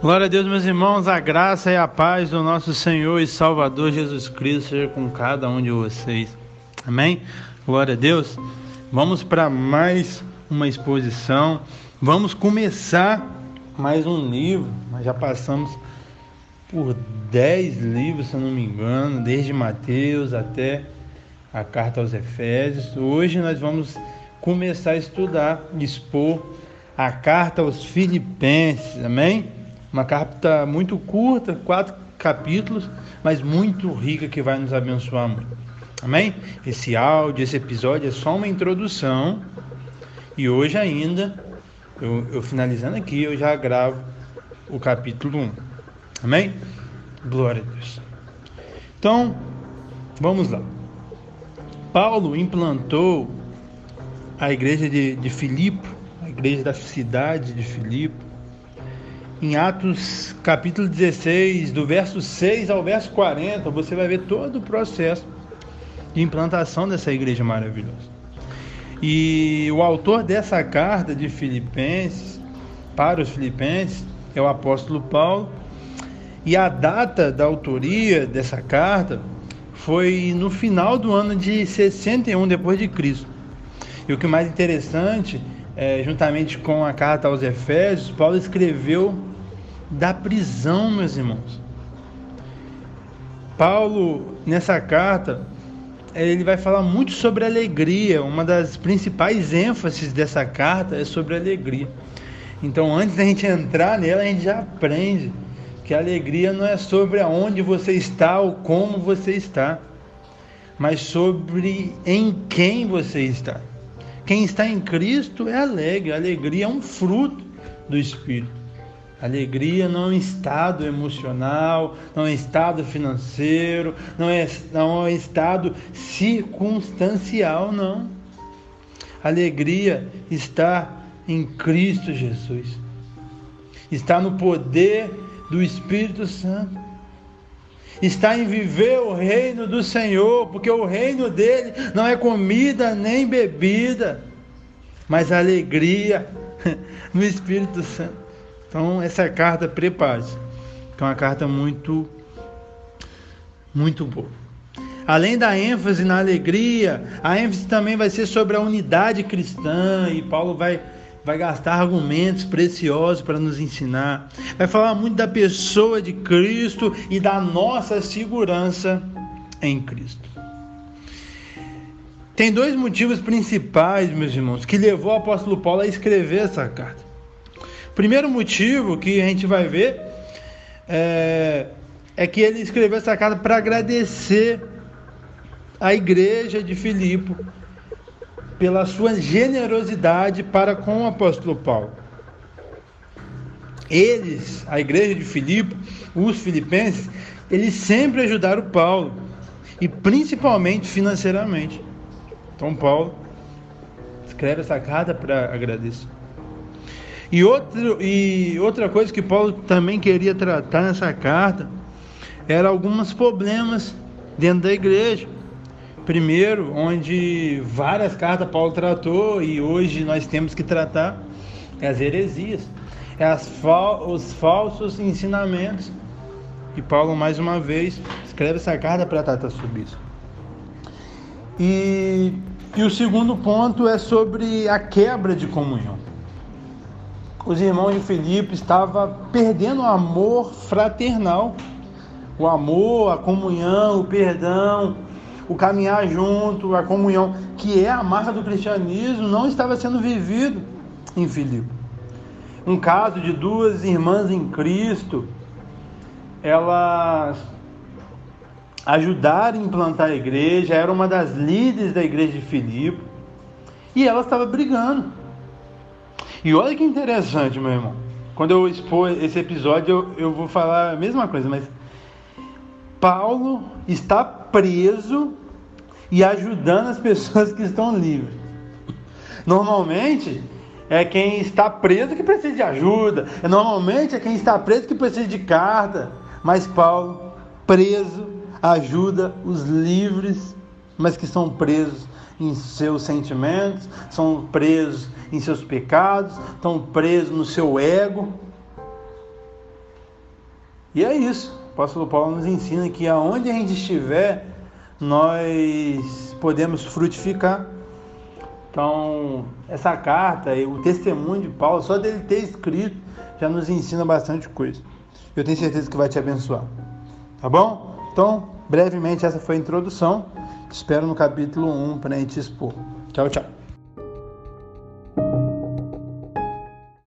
Glória a Deus, meus irmãos, a graça e a paz do nosso Senhor e Salvador Jesus Cristo seja com cada um de vocês. Amém? Glória a Deus. Vamos para mais uma exposição. Vamos começar mais um livro. Nós já passamos por dez livros, se eu não me engano, desde Mateus até a carta aos Efésios. Hoje nós vamos começar a estudar, expor a carta aos Filipenses. Amém? Uma carta muito curta, quatro capítulos, mas muito rica que vai nos abençoar muito. Amém? Esse áudio, esse episódio é só uma introdução. E hoje ainda, eu, eu finalizando aqui, eu já gravo o capítulo 1. Amém? Glória a Deus. Então, vamos lá. Paulo implantou a igreja de, de Filipe, a igreja da cidade de Filipe, em Atos capítulo 16, do verso 6 ao verso 40, você vai ver todo o processo de implantação dessa igreja maravilhosa. E o autor dessa carta de Filipenses, para os Filipenses, é o apóstolo Paulo. E a data da autoria dessa carta foi no final do ano de 61 depois de Cristo. E o que é mais interessante, é, juntamente com a carta aos Efésios, Paulo escreveu da prisão, meus irmãos. Paulo, nessa carta, ele vai falar muito sobre alegria. Uma das principais ênfases dessa carta é sobre alegria. Então, antes da gente entrar nela, a gente já aprende que a alegria não é sobre aonde você está ou como você está, mas sobre em quem você está. Quem está em Cristo é alegre. A alegria é um fruto do Espírito. Alegria não é um estado emocional, não é estado financeiro, não é, não é estado circunstancial, não. Alegria está em Cristo Jesus. Está no poder do Espírito Santo. Está em viver o reino do Senhor, porque o reino dele não é comida nem bebida, mas alegria no Espírito Santo. Então, essa carta, prepare-se, que é uma carta muito, muito boa. Além da ênfase na alegria, a ênfase também vai ser sobre a unidade cristã, e Paulo vai, vai gastar argumentos preciosos para nos ensinar. Vai falar muito da pessoa de Cristo e da nossa segurança em Cristo. Tem dois motivos principais, meus irmãos, que levou o apóstolo Paulo a escrever essa carta. Primeiro motivo que a gente vai ver é, é que ele escreveu essa carta para agradecer a igreja de Filipe pela sua generosidade para com o apóstolo Paulo. Eles, a igreja de Filipe, os filipenses, eles sempre ajudaram Paulo e principalmente financeiramente. Então Paulo escreve essa carta para agradecer. E, outro, e outra coisa que Paulo também queria tratar nessa carta era alguns problemas dentro da igreja. Primeiro, onde várias cartas Paulo tratou e hoje nós temos que tratar as heresias, as fal os falsos ensinamentos. E Paulo mais uma vez escreve essa carta para tratar sobre isso. E, e o segundo ponto é sobre a quebra de comunhão os irmãos de Filipe estavam perdendo o amor fraternal, o amor, a comunhão, o perdão, o caminhar junto, a comunhão, que é a marca do cristianismo, não estava sendo vivido em Filipe. Um caso de duas irmãs em Cristo, elas ajudaram a implantar a igreja, era uma das líderes da igreja de Filipe, e ela estava brigando. E olha que interessante, meu irmão. Quando eu expor esse episódio, eu, eu vou falar a mesma coisa, mas Paulo está preso e ajudando as pessoas que estão livres. Normalmente é quem está preso que precisa de ajuda. Normalmente é quem está preso que precisa de carta. Mas Paulo, preso, ajuda os livres, mas que são presos em seus sentimentos, são presos em seus pecados, estão presos no seu ego. E é isso. Apóstolo Paulo nos ensina que aonde a gente estiver, nós podemos frutificar. Então, essa carta e o testemunho de Paulo, só dele ter escrito, já nos ensina bastante coisa. Eu tenho certeza que vai te abençoar. Tá bom? Então, brevemente, essa foi a introdução. Te espero no capítulo 1 para a gente expor. Tchau, tchau.